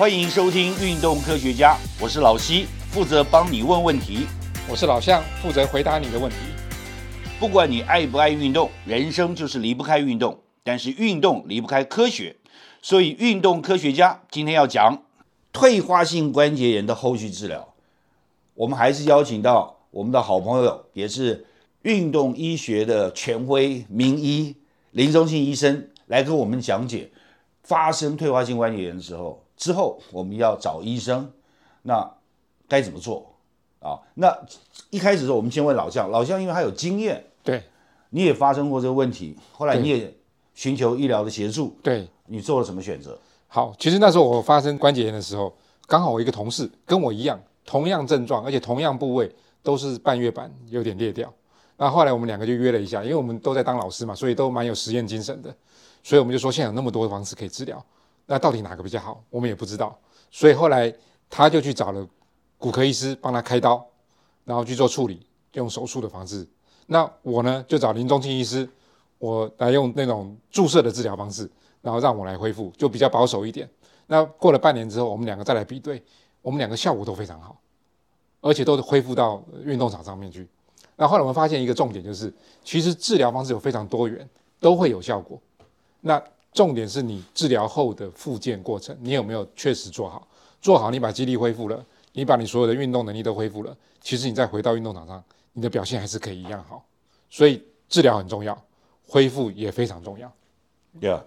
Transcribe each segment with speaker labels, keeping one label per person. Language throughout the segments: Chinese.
Speaker 1: 欢迎收听《运动科学家》，我是老西，负责帮你问问题。
Speaker 2: 我是老向，负责回答你的问题。
Speaker 1: 不管你爱不爱运动，人生就是离不开运动，但是运动离不开科学，所以运动科学家今天要讲退化性关节炎的后续治疗。我们还是邀请到我们的好朋友，也是运动医学的权威名医林中信医生来跟我们讲解发生退化性关节炎的时候，之后我们要找医生，那该怎么做啊？那一开始的时候，我们先问老将，老将因为他有经验，
Speaker 2: 对
Speaker 1: 你也发生过这个问题，后来你也寻求医疗的协助，
Speaker 2: 对，
Speaker 1: 你做了什么选择？
Speaker 2: 好，其实那时候我发生关节炎的时候，刚好我一个同事跟我一样，同样症状，而且同样部位都是半月板有点裂掉。那后来我们两个就约了一下，因为我们都在当老师嘛，所以都蛮有实验精神的，所以我们就说现在有那么多方式可以治疗，那到底哪个比较好，我们也不知道。所以后来他就去找了骨科医师帮他开刀，然后去做处理，用手术的方式。那我呢就找林中庆医师，我来用那种注射的治疗方式，然后让我来恢复，就比较保守一点。那过了半年之后，我们两个再来比对，我们两个效果都非常好，而且都是恢复到运动场上面去。那后来我们发现一个重点就是，其实治疗方式有非常多元，都会有效果。那重点是你治疗后的复健过程，你有没有确实做好？做好，你把肌力恢复了，你把你所有的运动能力都恢复了，其实你再回到运动场上，你的表现还是可以一样好。所以治疗很重要，恢复也非常重要。
Speaker 1: 对啊，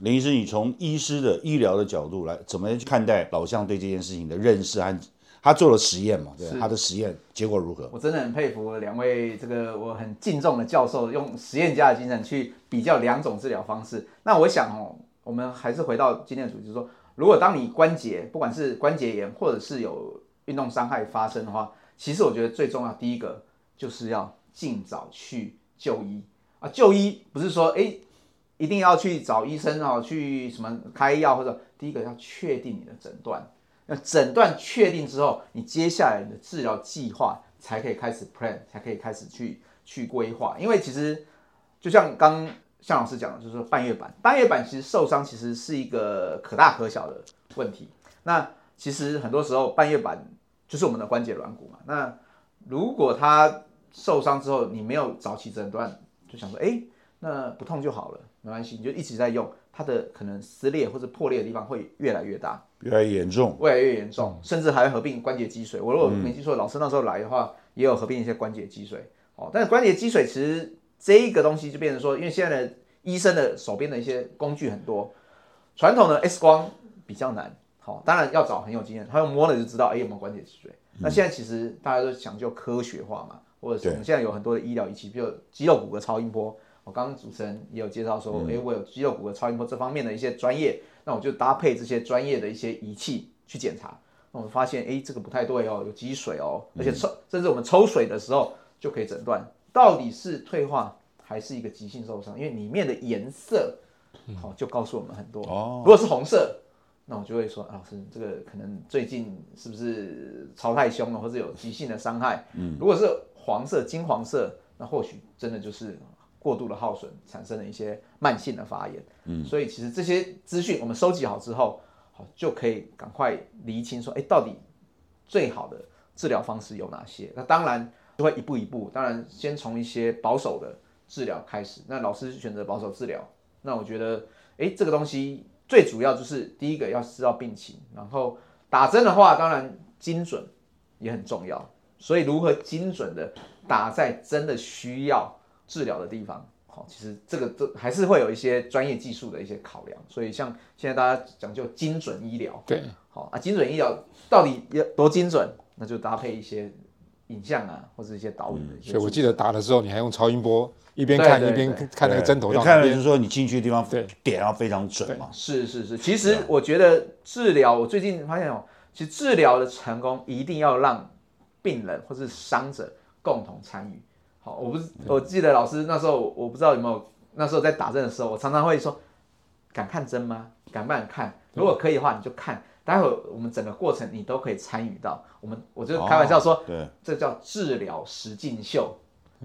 Speaker 1: 林医师，你从医师的医疗的角度来，怎么去看待老向对这件事情的认识和他做了实验嘛？对他的实验结果如何？
Speaker 3: 我真的很佩服两位这个我很敬重的教授，用实验家的精神去比较两种治疗方式。那我想哦，我们还是回到今天的主题，就是说，如果当你关节不管是关节炎或者是有运动伤害发生的话，其实我觉得最重要第一个就是要尽早去就医啊。就医不是说哎一定要去找医生哦，去什么开药或者第一个要确定你的诊断。那诊断确定之后，你接下来你的治疗计划才可以开始 plan，才可以开始去去规划。因为其实就像刚向老师讲的，就是说半月板，半月板其实受伤其实是一个可大可小的问题。那其实很多时候半月板就是我们的关节软骨嘛。那如果它受伤之后，你没有早期诊断，就想说，哎，那不痛就好了，没关系，你就一直在用，它的可能撕裂或者破裂的地方会越来越大。
Speaker 1: 越来越严重，
Speaker 3: 越来越严重，甚至还会合并关节积水。我如果没记错，老师那时候来的话，也有合并一些关节积水。哦，但是关节积水其实这一个东西就变成说，因为现在的医生的手边的一些工具很多，传统的 X 光比较难。好、当然要找很有经验，他用摸了就知道，哎，有没有关节积水。那现在其实大家都讲究科学化嘛，或者是我们现在有很多的医疗仪器，比如肌肉骨骼超音波。我刚刚主持人也有介绍说，哎、我有肌肉骨骼超音波这方面的一些专业，那我就搭配这些专业的一些仪器去检查。那我们发现，哎，这个不太对哦，有积水哦，而且抽，甚至我们抽水的时候就可以诊断到底是退化还是一个急性受伤，因为里面的颜色，好、就告诉我们很多。
Speaker 1: 哦
Speaker 3: 如果是红色，那我就会说，啊老师，这个可能最近是不是超太凶了，或者有急性的伤害？嗯，如果是黄色、金黄色，那或许真的就是过度的耗损产生了一些慢性的发炎。嗯，所以其实这些资讯我们收集好之后，好就可以赶快厘清说，哎，到底最好的治疗方式有哪些？那当然就会一步一步，当然先从一些保守的治疗开始。那老师选择保守治疗，那我觉得，哎，这个东西最主要就是第一个要知道病情，然后打针的话，当然精准也很重要。所以如何精准的打在真的需要治疗的地方，好，其实这个都还是会有一些专业技术的一些考量。所以像现在大家讲究精准医疗，
Speaker 2: 对，
Speaker 3: 好啊，精准医疗到底要多精准？那就搭配一些影像啊，或者一些导引的一些
Speaker 2: 所以我记
Speaker 3: 得
Speaker 2: 得打的时候，你还用超音波一边看一边看那个针头
Speaker 1: 对
Speaker 2: 到哪边。
Speaker 1: 看了就是说你进去的地方
Speaker 2: 对
Speaker 1: 点要非常准嘛。
Speaker 3: 是是是，其实我觉得治疗，我最近发现哦，其实治疗的成功一定要让病人或是伤者共同参与。好，我不是，我记得老师那时候，我不知道有没有，那时候在打针的时候，我常常会说，敢看针吗？敢不敢看？如果可以的话，你就看。待会儿我们整个过程你都可以参与到。我们我就开玩笑说，
Speaker 1: 哦对，
Speaker 3: 这叫治疗实境秀。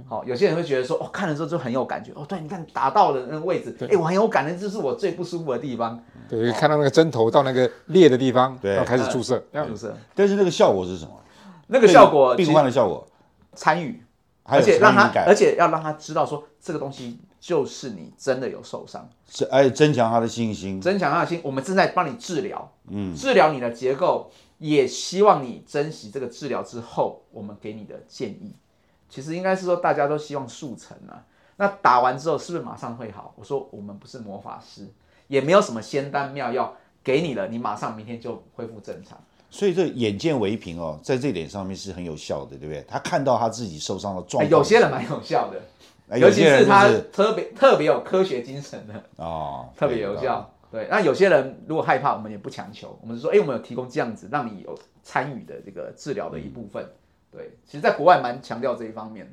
Speaker 3: 好，有些人会觉得说，哦，看了之后就很有感觉。哦，对，你看打到的那个位置，哎，我很有感的，这是我最不舒服的地方。
Speaker 2: 对，看到那个针头到那个裂的地方，
Speaker 1: 对
Speaker 2: 然后开始注射，
Speaker 3: 注射
Speaker 1: 但是那个效果是什么？
Speaker 3: 那个效果
Speaker 1: 病患的效果，
Speaker 3: 参与，而且让他而且要让他知道说这个东西就是你真的有受伤。
Speaker 1: 是而且增强他的信心。
Speaker 3: 增强他的心，我们正在帮你治疗，嗯，治疗你的结构，也希望你珍惜这个治疗之后我们给你的建议。其实应该是说大家都希望速成啊，那打完之后是不是马上会好？我说我们不是魔法师，也没有什么仙丹妙药给你了，你马上明天就恢复正常。
Speaker 1: 所以这眼见为凭哦，在这点上面是很有效的，对不对？他看到他自己受伤的状况，
Speaker 3: 哎有些人蛮有效的，
Speaker 1: 哎，
Speaker 3: 尤其是他特别特别有科学精神的。
Speaker 1: 哦，
Speaker 3: 特别有效。对，那有些人如果害怕，我们也不强求，我们是说，哎、我们有提供这样子，让你有参与的这个治疗的一部分。对，其实，在国外蛮强调这一方面的。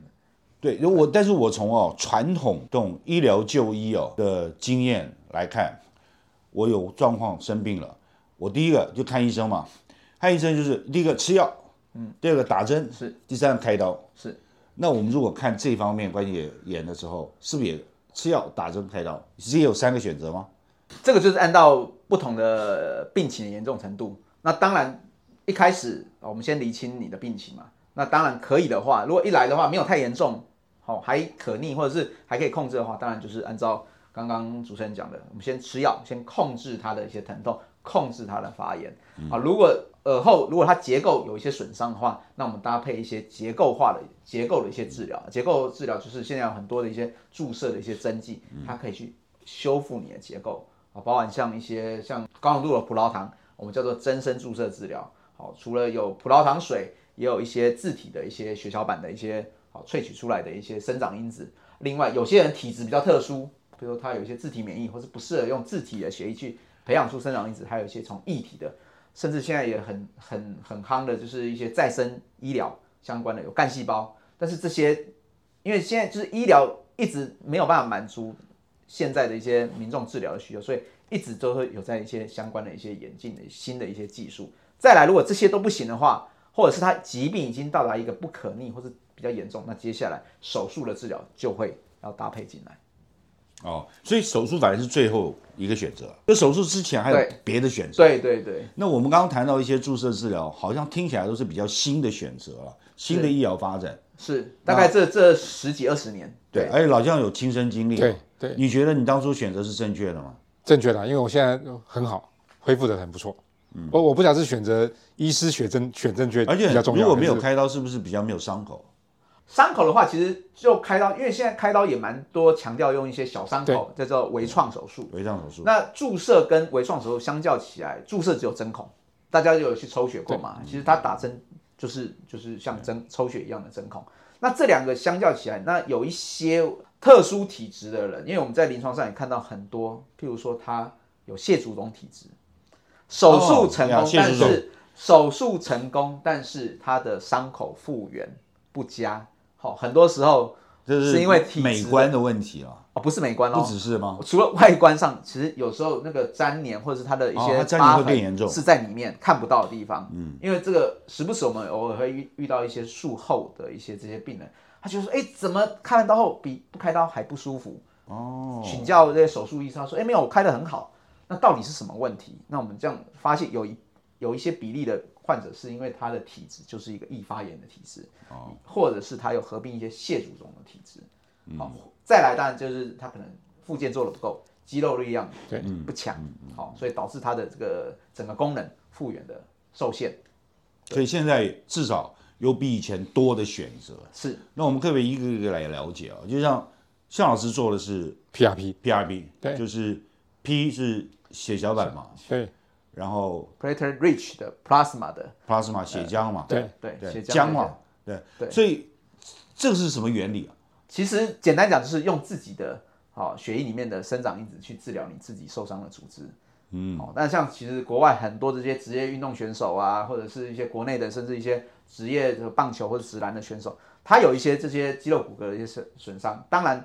Speaker 1: 对，如果但是我从哦传统这种医疗就医哦的经验来看，我有状况生病了，我第一个就看医生嘛，看医生就是第一个吃药，嗯，第二个打针，
Speaker 3: 是，
Speaker 1: 第三个开刀，
Speaker 3: 是。
Speaker 1: 那我们如果看这方面关节炎的时候，是不是也吃药、打针、开刀，只有三个选择吗？
Speaker 3: 这个就是按照不同的病情的严重程度。那当然，一开始我们先厘清你的病情嘛。那当然可以的话，如果一来的话没有太严重，好、还可逆或者是还可以控制的话，当然就是按照刚刚主持人讲的，我们先吃药，先控制它的一些疼痛，控制它的发炎。啊，如果耳后如果它结构有一些损伤的话，那我们搭配一些结构化的结构的一些治疗。结构治疗就是现在有很多的一些注射的一些针剂，它可以去修复你的结构啊，包含像一些像高浓度的葡萄糖，我们叫做增生注射治疗。好，除了有葡萄糖水，也有一些自体的一些血小板的一些好萃取出来的一些生长因子。另外，有些人体质比较特殊，比如说他有一些自体免疫，或是不适合用自体的血液去培养出生长因子，还有一些从异体的，甚至现在也很很很夯的，就是一些再生医疗相关的有干细胞。但是这些，因为现在就是医疗一直没有办法满足现在的一些民众治疗的需求，所以一直都会有在一些相关的一些演进的新的一些技术。再来，如果这些都不行的话，或者是他疾病已经到达一个不可逆或是比较严重，那接下来手术的治疗就会要搭配进来。
Speaker 1: 哦，所以手术反而是最后一个选择。就手术之前还有别的选择。
Speaker 3: 对对对，
Speaker 1: 那我们刚刚谈到一些注射治疗，好像听起来都是比较新的选择了，新的医疗发展。
Speaker 3: 是大概这这十几二十年，
Speaker 1: 对，而且老将有亲身经历。
Speaker 2: 对对，
Speaker 1: 你觉得你当初选择是正确的吗？
Speaker 2: 正确的，因为我现在很好，恢复的很不错。嗯我我不想是选择医师选正选正确，
Speaker 1: 而且
Speaker 2: 比较重要。
Speaker 1: 如果没有开刀，是不是比较没有伤口？
Speaker 3: 伤口的话，其实就开刀，因为现在开刀也蛮多强调用一些小伤口，叫做微创手术。
Speaker 1: 微创手术。
Speaker 3: 那注射跟微创手术相较起来，注射只有针孔，大家有去抽血过嘛？其实它打针就是就是像针抽血一样的针孔。那这两个相较起来，那有一些特殊体质的人，因为我们在临床上也看到很多，譬如说他有蟹足肿体质，手术成功，但是手术成功，但是他的伤口复原不佳。好、很多时候
Speaker 1: 就
Speaker 3: 是因为体
Speaker 1: 美观的问题啊，
Speaker 3: 哦，不是美观哦，
Speaker 1: 不只是吗？
Speaker 3: 除了外观上，其实有时候那个粘连或者是它的一些
Speaker 1: 粘连
Speaker 3: 疤痕
Speaker 1: 会更严重
Speaker 3: 是在里面看不到的地方。嗯，因为这个时不时我们偶尔会遇遇到一些术后的一些这些病人，他就说，哎，怎么开完刀后比不开刀还不舒服？
Speaker 1: 哦，
Speaker 3: 请教这些手术医生，他说，哎，没有，我开的很好。那到底是什么问题？那我们这样发现有一有一些比例的患者是因为他的体质就是一个易发炎的体质，
Speaker 1: 哦。
Speaker 3: 或者是他有合并一些蟹足肿的体质。
Speaker 1: 嗯。
Speaker 3: 好、再来当然就是他可能附件做的不够，肌肉力量
Speaker 2: 对。
Speaker 3: 不强，好、所以导致他的这个整个功能复原的受限。
Speaker 1: 所以现在至少有比以前多的选择。
Speaker 3: 是。
Speaker 1: 那我们可不可以一个一个来了解啊？就像向老师做的是 PRP，PRP，
Speaker 2: 对。
Speaker 1: 就是 P 是血小板嘛，
Speaker 2: 对
Speaker 1: 然后
Speaker 3: platelet rich 的 plasma 的
Speaker 1: ，plasma 血浆嘛，
Speaker 2: 对
Speaker 3: 对
Speaker 1: 对，
Speaker 3: 血
Speaker 1: 浆嘛对。
Speaker 3: 对。
Speaker 1: 所以这个是什么原理啊？
Speaker 3: 其实简单讲就是用自己的好、血液里面的生长因子去治疗你自己受伤的组织。嗯，哦，但像其实国外很多这些职业运动选手啊，或者是一些国内的，甚至一些职业的棒球或者直篮的选手，他有一些这些肌肉骨骼的一些损损伤，当然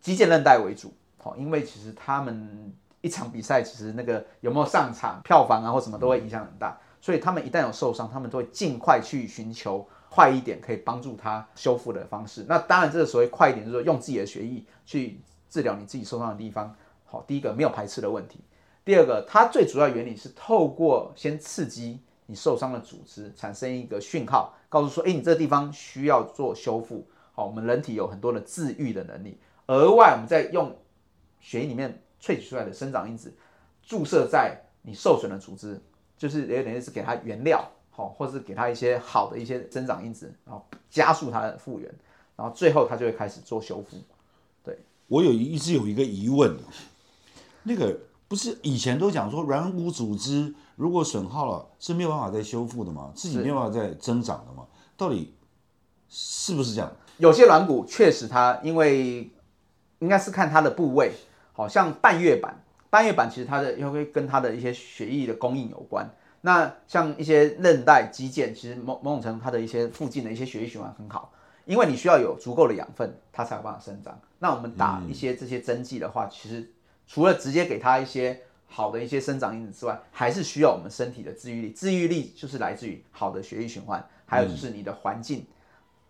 Speaker 3: 肌腱韧带为主，哦，因为其实他们一场比赛其实那个有没有上场、票房啊或什么都会影响很大，所以他们一旦有受伤，他们都会尽快去寻求快一点可以帮助他修复的方式。那当然，这个所谓快一点，就是说用自己的血液去治疗你自己受伤的地方。好，第一个没有排斥的问题，第二个，它最主要原理是透过先刺激你受伤的组织，产生一个讯号，告诉说，哎，你这个地方需要做修复。好，我们人体有很多的自愈的能力，额外我们再用血液里面萃取出来的生长因子，注射在你受损的组织，就是有点类似给它原料，好，或者是给它一些好的一些增长因子，然后加速它的复原，然后最后它就会开始做修复。对
Speaker 1: 我有一直有一个疑问，那个。不是以前都讲说软骨组织如果损耗了是没有办法再修复的吗？自己没有办法再增长的吗？到底是不是这样？
Speaker 3: 有些软骨确实它因为应该是看它的部位，好像半月板，半月板其实它的因为跟它的一些血液的供应有关。那像一些韧带、肌腱，其实某某种程度它的一些附近的一些血液循环很好，因为你需要有足够的养分，它才有办法生长。那我们打一些这些针剂的话，其实。除了直接给它一些好的一些生长因子之外，还是需要我们身体的治愈力。治愈力就是来自于好的血液循环，还有就是你的环境，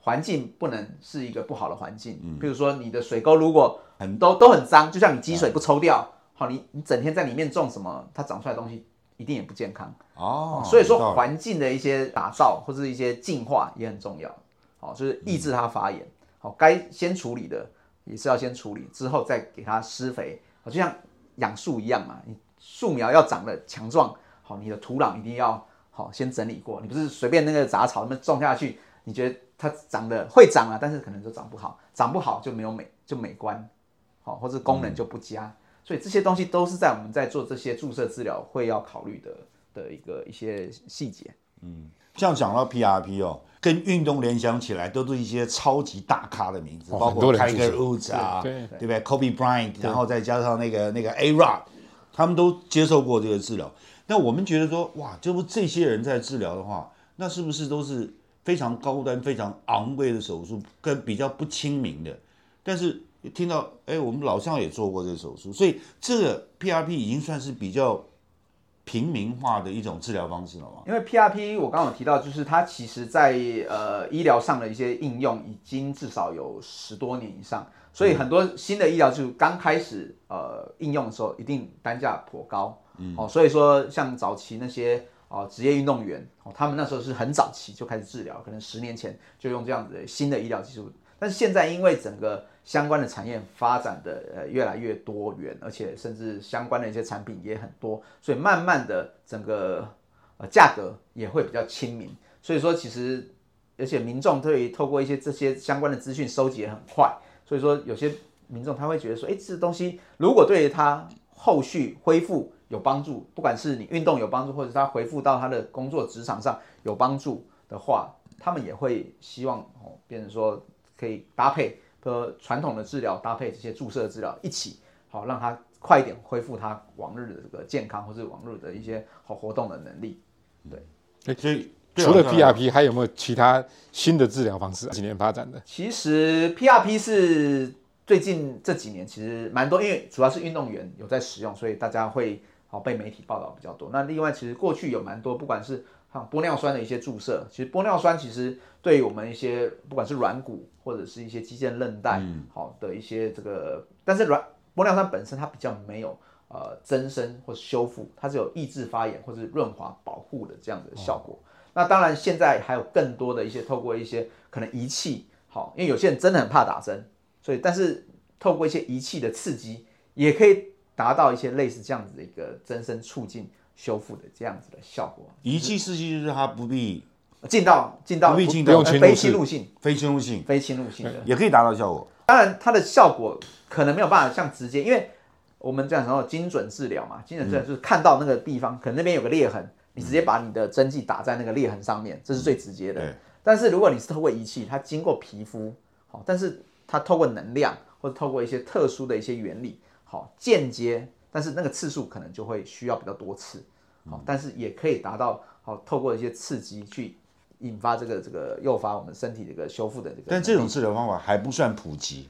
Speaker 3: 环境不能是一个不好的环境。嗯，比如说你的水沟如果很都都很脏，就像你积水不抽掉，好，你你整天在里面种什么，它长出来的东西一定也不健康。哦，所以说环境的一些打造或者一些净化也很重要。好，就是抑制它发炎。好，该先处理的也是要先处理，之后再给它施肥。好就像养树一样嘛，你树苗要长得强壮，好，你的土壤一定要好先整理过。你不是随便那个杂草那么种下去，你觉得它长得会长啊，但是可能就长不好，长不好就没有美，就美观，好，或者功能就不佳。所以这些东西都是在我们在做这些注射治疗会要考虑的的一个一些细节。
Speaker 1: 嗯，像讲到 PRP 哦。跟运动联想起来，都是一些超级大咖的名字，包括 Tiger Woods 啊，对不对？Kobe Bryant，然后再加上那个那个 A Rod，他们都接受过这个治疗。那我们觉得说，哇，这不这些人在治疗的话，那是不是都是非常高端、非常昂贵的手术，跟比较不亲民的？但是听到，哎，我们老乡也做过这个手术，所以这个 PRP 已经算是比较。平民化的一种治疗方式了吗？
Speaker 3: 因为 PRP 我刚刚有提到，就是它其实在呃医疗上的一些应用已经至少有十多年以上，所以很多新的医疗就刚开始呃应用的时候，一定单价颇高。嗯，哦，所以说像早期那些哦职业运动员哦，他们那时候是很早期就开始治疗，可能十年前就用这样子的新的医疗技术，但是现在因为整个相关的产业发展的呃越来越多元，而且甚至相关的一些产品也很多，所以慢慢的整个呃价格也会比较亲民。所以说其实而且民众对于透过一些这些相关的资讯收集也很快，所以说有些民众他会觉得说，哎，这东西如果对于他后续恢复有帮助，不管是你运动有帮助，或者他回复到他的工作职场上有帮助的话，他们也会希望哦，变成说可以搭配。和传统的治疗搭配这些注射治疗一起，好让他快一点恢复他往日的这个健康或者往日的一些好活动的能力。
Speaker 2: 对，所以除了 PRP 还有没有其他新的治疗方式？几年发展的？
Speaker 3: 其实 PRP 是最近这几年其实蛮多，因为主要是运动员有在使用，所以大家会好被媒体报道比较多。那另外其实过去有蛮多，不管是像玻尿酸的一些注射，其实玻尿酸其实对于我们一些不管是软骨。或者是一些肌腱韧带好的一些这个，但是软玻尿酸本身它比较没有呃增生或者修复，它是有抑制发炎或者润滑保护的这样的效果。那当然现在还有更多的一些透过一些可能仪器好，因为有些人真的很怕打针，所以但是透过一些仪器的刺激，也可以达到一些类似这样子的一个增生促进修复的这样子的效果。
Speaker 1: 仪器试剂就是它不必。
Speaker 3: 进到进到不必进到
Speaker 1: 非侵
Speaker 3: 入性，
Speaker 1: 非侵入性，
Speaker 3: 非侵入性的
Speaker 1: 也可以达到效果。
Speaker 3: 当然，它的效果可能没有办法像直接，因为我们这样说精准治疗嘛，精准治疗就是看到那个地方，可能那边有个裂痕，你直接把你的针剂打在那个裂痕上面，这是最直接的。但是如果你是透过仪器，它经过皮肤，好，但是它透过能量或者透过一些特殊的一些原理，好，间接，但是那个次数可能就会需要比较多次，好，但是也可以达到好，透过一些刺激去。引发这个这个诱发我们身体这个修复的这个，
Speaker 1: 但这种治疗方法还不算普及，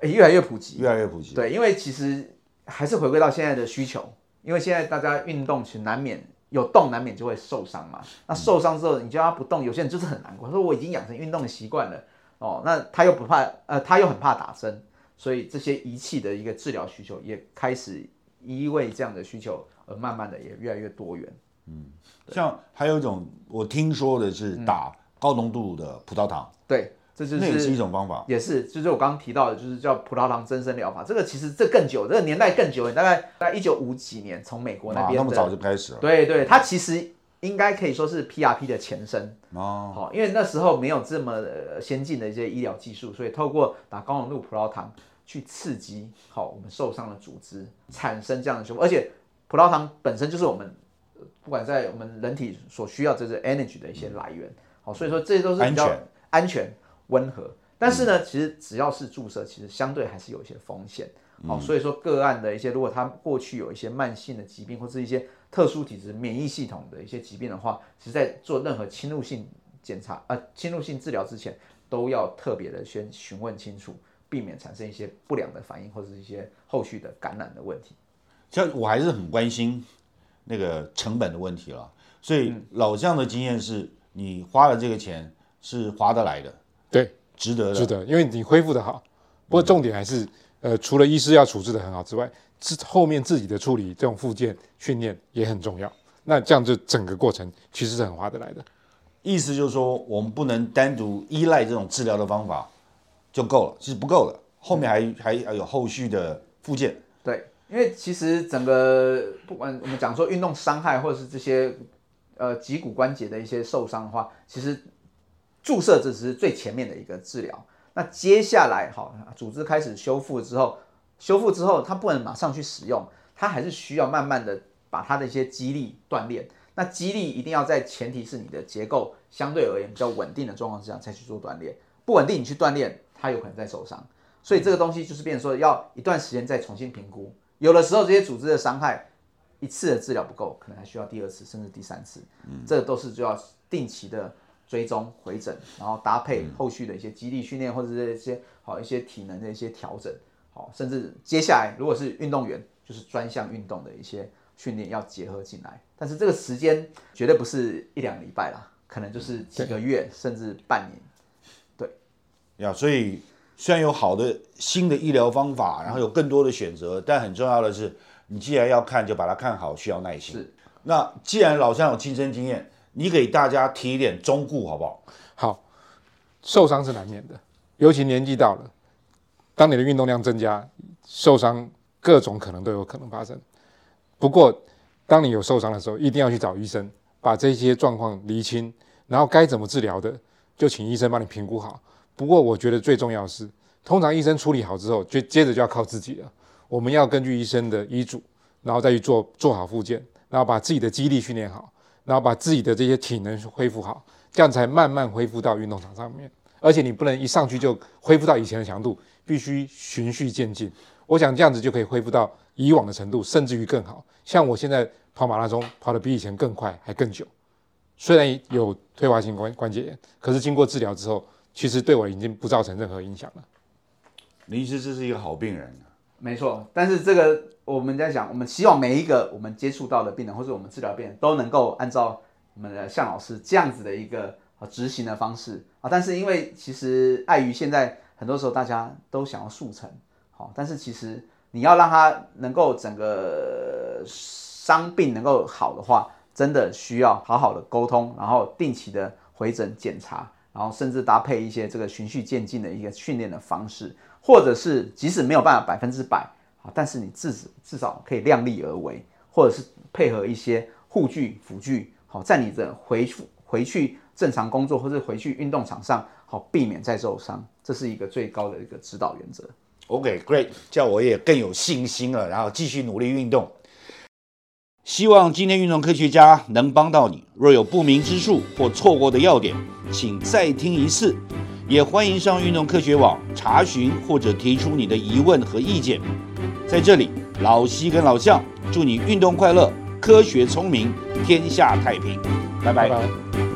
Speaker 3: 哎，越来越普及，
Speaker 1: 越来越普及。
Speaker 3: 对，因为其实还是回归到现在的需求，因为现在大家运动其实难免有动，难免就会受伤嘛。那受伤之后，你叫他不动，有些人就是很难过，说我已经养成运动的习惯了，哦，那他又不怕，呃，他又很怕打针，所以这些仪器的一个治疗需求也开始因为这样的需求而慢慢的也越来越多元。
Speaker 1: 嗯像还有一种我听说的是打高浓度的葡萄糖，
Speaker 3: 对，这就
Speaker 1: 那也是一
Speaker 3: 是
Speaker 1: 种方法。
Speaker 3: 也是，就是我刚刚提到的，就是叫葡萄糖增生疗法。这个其实这更久，这个年代更久，大概在一九五几年从美国那
Speaker 1: 啊，
Speaker 3: 边的
Speaker 1: 那么早就开始了。
Speaker 3: 对对，它其实应该可以说是 PRP 的前身。
Speaker 1: 哦，
Speaker 3: 好，因为那时候没有这么呃先进的一些医疗技术，所以透过打高浓度葡萄糖去刺激好我们受伤的组织，产生这样的修复。而且葡萄糖本身就是我们呃不管在我们人体所需要这些 energy 的一些来源。好，所以说这些都是比较
Speaker 1: 安全
Speaker 3: 安全温和。但是呢，其实只要是注射，其实相对还是有一些风险。好，所以说个案的一些，如果他过去有一些慢性的疾病或是一些特殊体质免疫系统的一些疾病的话，其实在做任何侵入性检查呃侵入性治疗之前，都要特别的先询问清楚，避免产生一些不良的反应或者是一些后续的感染的问题。
Speaker 1: 像我还是很关心那个成本的问题了。所以老将的经验是，你花了这个钱是划得来的，
Speaker 2: 对，
Speaker 1: 值得的。
Speaker 2: 是的，因为你恢复的好。不过重点还是，呃，除了医师要处置的很好之外，自后面自己的处理这种复健训练也很重要。那这样就整个过程其实是很划得来的。
Speaker 1: 意思就是说，我们不能单独依赖这种治疗的方法就够了，其实不够的，后面还还要有后续的附件。
Speaker 3: 对，因为其实整个不管我们讲说运动伤害或者是这些呃脊骨关节的一些受伤的话，其实注射这只是最前面的一个治疗。那接下来好，组织开始修复之后，修复之后它不能马上去使用，它还是需要慢慢的把它的一些肌力锻炼。那肌力一定要在前提是你的结构相对而言比较稳定的状况之下才去做锻炼，不稳定你去锻炼，它有可能在受伤。所以这个东西就是变成说要一段时间再重新评估。有的时候这些组织的伤害一次的治疗不够，可能还需要第二次甚至第三次。嗯，这都是就要定期的追踪回诊，然后搭配后续的一些肌力训练或者是一些好一些体能的一些调整。好，甚至接下来如果是运动员，就是专项运动的一些训练要结合进来。但是这个时间绝对不是一两礼拜啦，可能就是几个月甚至半年。
Speaker 1: 对呀，所以虽然有好的新的医疗方法，然后有更多的选择，但很重要的是，你既然要看，就把它看好，需要耐心。
Speaker 3: 是。
Speaker 1: 那既然老乡有亲身经验，你给大家提一点忠告好不好？
Speaker 2: 好，受伤是难免的，尤其年纪到了，当你的运动量增加，受伤各种可能都有可能发生。不过，当你有受伤的时候，一定要去找医生，把这些状况厘清，然后该怎么治疗的，就请医生帮你评估好。不过，我觉得最重要的是，通常医生处理好之后，就接着就要靠自己了。我们要根据医生的医嘱，然后再去做做好复健，然后把自己的肌力训练好，然后把自己的这些体能恢复好，这样才慢慢恢复到运动场上面。而且你不能一上去就恢复到以前的强度，必须循序渐进。我想这样子就可以恢复到以往的程度，甚至于更好。像我现在跑马拉松跑得比以前更快，还更久。虽然有退化性关关节炎，可是经过治疗之后，其实对我已经不造成任何影响了。
Speaker 1: 你意思这是一个好病人？
Speaker 3: 没错，但是这个我们在讲，我们希望每一个我们接触到的病人，或者我们治疗病人都能够按照我们的向老师这样子的一个呃执行的方式啊。但是因为其实碍于现在很多时候大家都想要速成，好，但是其实你要让他能够整个伤病能够好的话，真的需要好好的沟通，然后定期的回诊检查，然后甚至搭配一些这个循序渐进的一个训练的方式。或者是即使没有办法百分之百好，但是你至至少可以量力而为，或者是配合一些护具辅具，好，在你的回复回去正常工作或者回去运动场上，好避免再受伤，这是一个最高的一个指导原则。
Speaker 1: OK，Great，、叫我也更有信心了，然后继续努力运动。希望今天运动科学家能帮到你。若有不明之处或错过的要点，请再听一次。也欢迎上运动科学网查询或者提出你的疑问和意见。在这里，老西跟老向祝你运动快乐，科学聪明，天下太平。拜拜
Speaker 2: 拜拜